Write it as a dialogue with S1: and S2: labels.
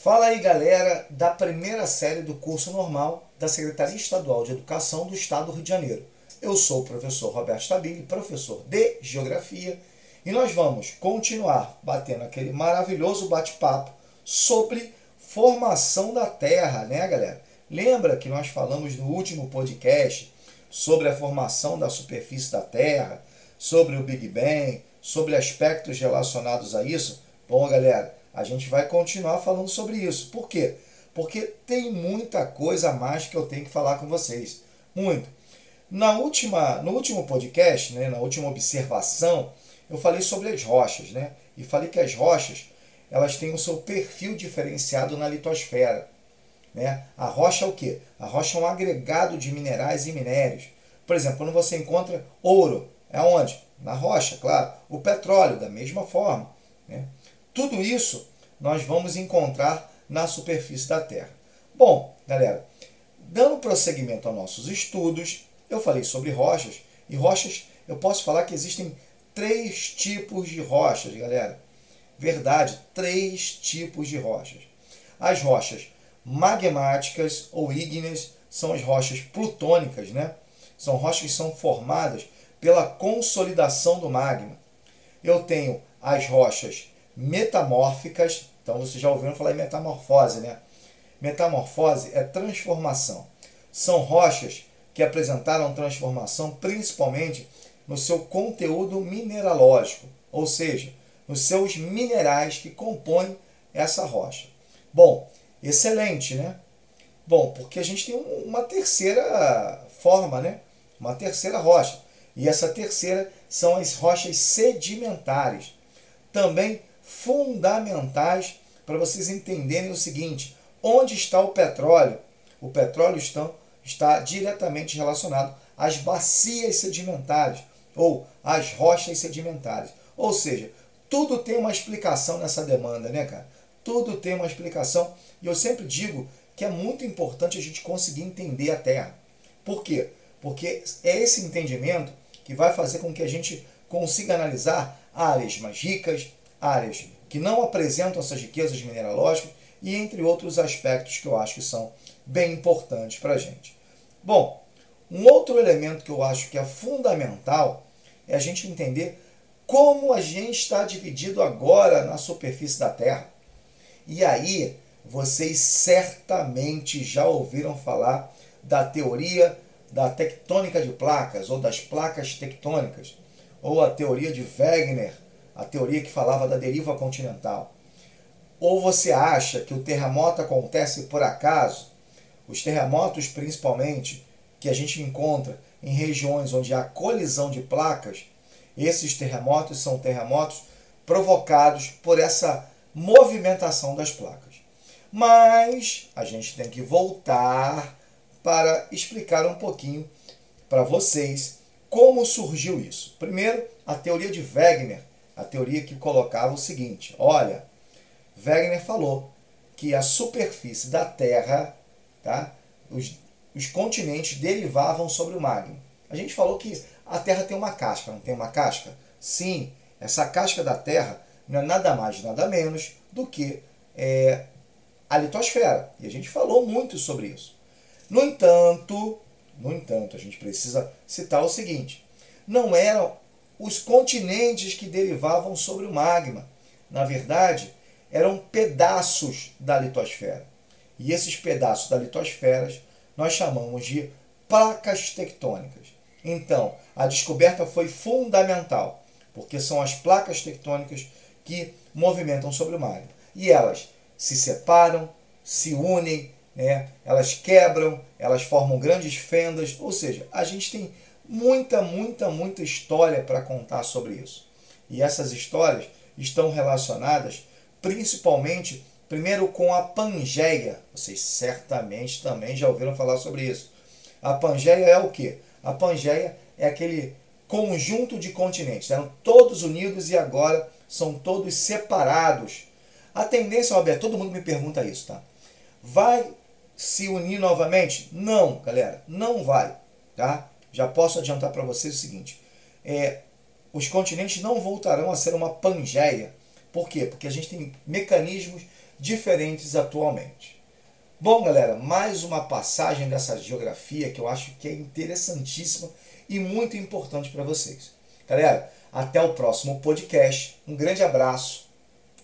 S1: Fala aí, galera, da primeira série do curso normal da Secretaria Estadual de Educação do Estado do Rio de Janeiro. Eu sou o professor Roberto Stabile, professor de Geografia, e nós vamos continuar batendo aquele maravilhoso bate-papo sobre formação da Terra, né, galera? Lembra que nós falamos no último podcast sobre a formação da superfície da Terra, sobre o Big Bang, sobre aspectos relacionados a isso? Bom, galera, a gente vai continuar falando sobre isso. Por quê? Porque tem muita coisa a mais que eu tenho que falar com vocês. Muito. Na última, no último podcast, né, na última observação, eu falei sobre as rochas, né? E falei que as rochas, elas têm o seu perfil diferenciado na litosfera. Né? A rocha é o quê? A rocha é um agregado de minerais e minérios. Por exemplo, quando você encontra ouro, é onde? Na rocha, claro. O petróleo, da mesma forma. Né? Tudo isso nós vamos encontrar na superfície da Terra. Bom, galera, dando prosseguimento aos nossos estudos, eu falei sobre rochas, e rochas, eu posso falar que existem três tipos de rochas, galera. Verdade, três tipos de rochas. As rochas magmáticas ou ígneas são as rochas plutônicas, né? São rochas que são formadas pela consolidação do magma. Eu tenho as rochas metamórficas, então vocês já ouviram falar em metamorfose, né? Metamorfose é transformação. São rochas que apresentaram transformação principalmente no seu conteúdo mineralógico, ou seja, nos seus minerais que compõem essa rocha. Bom, excelente, né? Bom, porque a gente tem uma terceira forma, né? Uma terceira rocha. E essa terceira são as rochas sedimentares. Também fundamentais para vocês entenderem o seguinte: onde está o petróleo? O petróleo está, está diretamente relacionado às bacias sedimentares ou às rochas sedimentares. Ou seja, tudo tem uma explicação nessa demanda, né, cara? Tudo tem uma explicação. E eu sempre digo que é muito importante a gente conseguir entender a Terra. Por quê? Porque é esse entendimento que vai fazer com que a gente consiga analisar áreas mais ricas, áreas que não apresentam essas riquezas mineralógicas e entre outros aspectos que eu acho que são bem importantes para a gente. Bom, um outro elemento que eu acho que é fundamental é a gente entender como a gente está dividido agora na superfície da Terra. E aí, vocês certamente já ouviram falar da teoria da tectônica de placas ou das placas tectônicas, ou a teoria de Wegener, a teoria que falava da deriva continental. Ou você acha que o terremoto acontece por acaso? Os terremotos, principalmente, que a gente encontra em regiões onde há colisão de placas, esses terremotos são terremotos provocados por essa movimentação das placas. Mas a gente tem que voltar para explicar um pouquinho para vocês como surgiu isso. Primeiro, a teoria de Wegener a teoria que colocava o seguinte: olha, Wegener falou que a superfície da Terra, tá, os, os continentes derivavam sobre o magma. A gente falou que a Terra tem uma casca, não tem uma casca? Sim, essa casca da Terra não é nada mais, nada menos do que é, a litosfera. E a gente falou muito sobre isso. No entanto, no entanto, a gente precisa citar o seguinte: não eram os continentes que derivavam sobre o magma. Na verdade, eram pedaços da litosfera. E esses pedaços da litosfera nós chamamos de placas tectônicas. Então, a descoberta foi fundamental, porque são as placas tectônicas que movimentam sobre o magma. E elas se separam, se unem, né? elas quebram, elas formam grandes fendas, ou seja, a gente tem muita, muita, muita história para contar sobre isso. E essas histórias estão relacionadas principalmente, primeiro, com a Pangeia. Vocês certamente também já ouviram falar sobre isso. A Pangeia é o que? A Pangeia é aquele conjunto de continentes. Eram todos unidos e agora são todos separados. A tendência, Roberto, todo mundo me pergunta isso, tá? Vai se unir novamente? Não, galera, não vai, tá? Já posso adiantar para vocês o seguinte: é, os continentes não voltarão a ser uma pangeia. Por quê? Porque a gente tem mecanismos diferentes atualmente. Bom, galera, mais uma passagem dessa geografia que eu acho que é interessantíssima e muito importante para vocês. Galera, até o próximo podcast. Um grande abraço